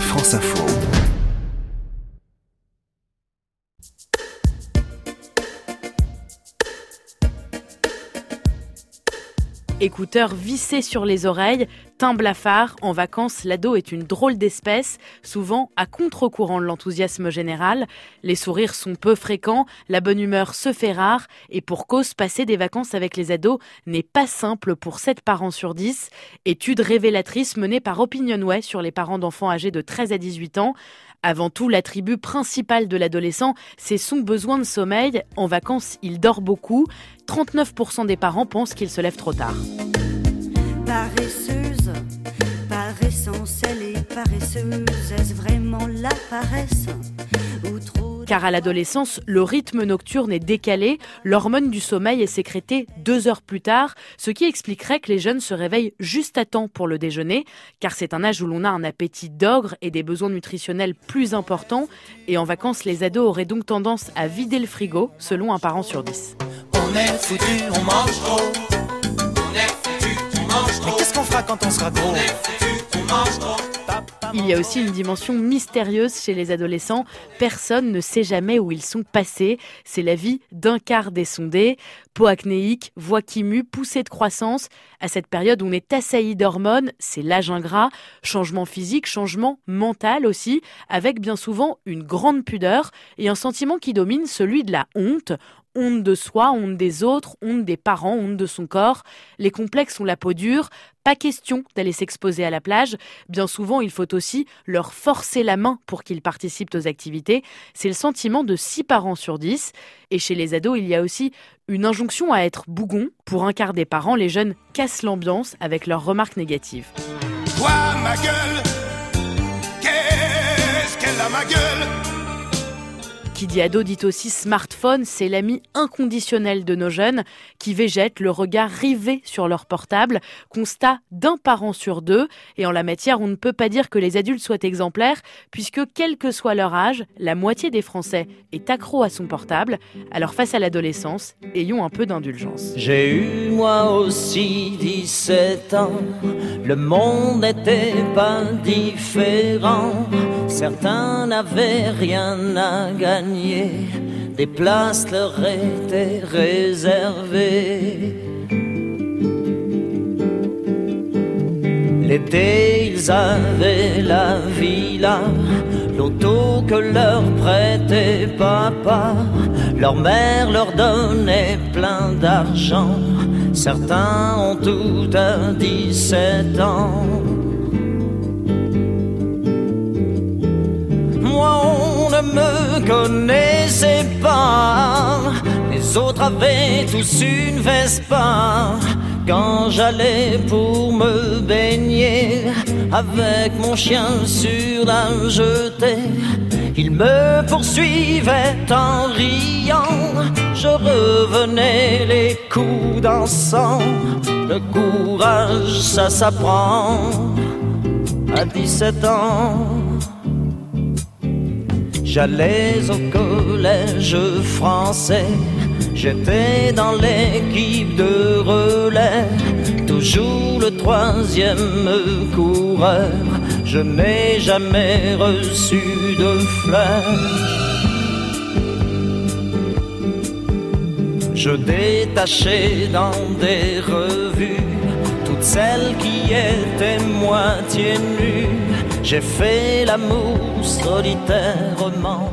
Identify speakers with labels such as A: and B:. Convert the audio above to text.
A: France Info.
B: Écouteurs vissés sur les oreilles, teint blafard, en vacances, l'ado est une drôle d'espèce, souvent à contre-courant de l'enthousiasme général. Les sourires sont peu fréquents, la bonne humeur se fait rare, et pour cause, passer des vacances avec les ados n'est pas simple pour 7 parents sur 10. Étude révélatrice menée par Opinionway sur les parents d'enfants âgés de 13 à 18 ans. Avant tout, l'attribut principal de l'adolescent, c'est son besoin de sommeil. En vacances, il dort beaucoup. 39% des parents pensent qu'il se lève trop tard.
C: Paresseuse, par essence, elle est paresseuse. Est-ce vraiment la paresse ou trop
B: car à l'adolescence, le rythme nocturne est décalé, l'hormone du sommeil est sécrétée deux heures plus tard, ce qui expliquerait que les jeunes se réveillent juste à temps pour le déjeuner, car c'est un âge où l'on a un appétit d'ogre et des besoins nutritionnels plus importants, et en vacances, les ados auraient donc tendance à vider le frigo, selon un parent sur dix.
D: On est foutu, on mange trop. On est foutu, on mange trop. Mais qu'est-ce qu'on fera quand on sera gros On est foutu, on mange trop.
B: Il y a aussi une dimension mystérieuse chez les adolescents. Personne ne sait jamais où ils sont passés. C'est la vie d'un quart des sondés. Peau acnéique, voix qui mue, poussée de croissance. À cette période, on est assailli d'hormones. C'est l'âge ingrat. Changement physique, changement mental aussi, avec bien souvent une grande pudeur et un sentiment qui domine, celui de la honte honte de soi, honte des autres, honte des parents, honte de son corps. Les complexes ont la peau dure, pas question d'aller s'exposer à la plage. Bien souvent, il faut aussi leur forcer la main pour qu'ils participent aux activités. C'est le sentiment de 6 parents sur 10. Et chez les ados, il y a aussi une injonction à être bougon. Pour un quart des parents, les jeunes cassent l'ambiance avec leurs remarques négatives.
D: Qu'est-ce qu'elle a ma gueule?
B: Qui dit ado dit aussi smartphone, c'est l'ami inconditionnel de nos jeunes qui végètent le regard rivé sur leur portable, constat d'un parent sur deux. Et en la matière, on ne peut pas dire que les adultes soient exemplaires, puisque quel que soit leur âge, la moitié des Français est accro à son portable. Alors face à l'adolescence, ayons un peu d'indulgence.
E: J'ai eu moi aussi 17 ans, le monde n'était pas différent, certains n'avaient rien à gagner des places leur étaient réservées. L'été, ils avaient la villa, l'auto que leur prêtait papa. Leur mère leur donnait plein d'argent. Certains ont tout à 17 ans. Me connaissaient pas. Les autres avaient tous une Vespa. Quand j'allais pour me baigner avec mon chien sur la jetée, il me poursuivait en riant. Je revenais les coups dansant. Le courage, ça s'apprend à 17 ans. J'allais au collège français, j'étais dans l'équipe de relais, toujours le troisième coureur, je n'ai jamais reçu de fleurs. Je détachais dans des revues toutes celles qui étaient moitié nues j'ai fait l'amour solitairement.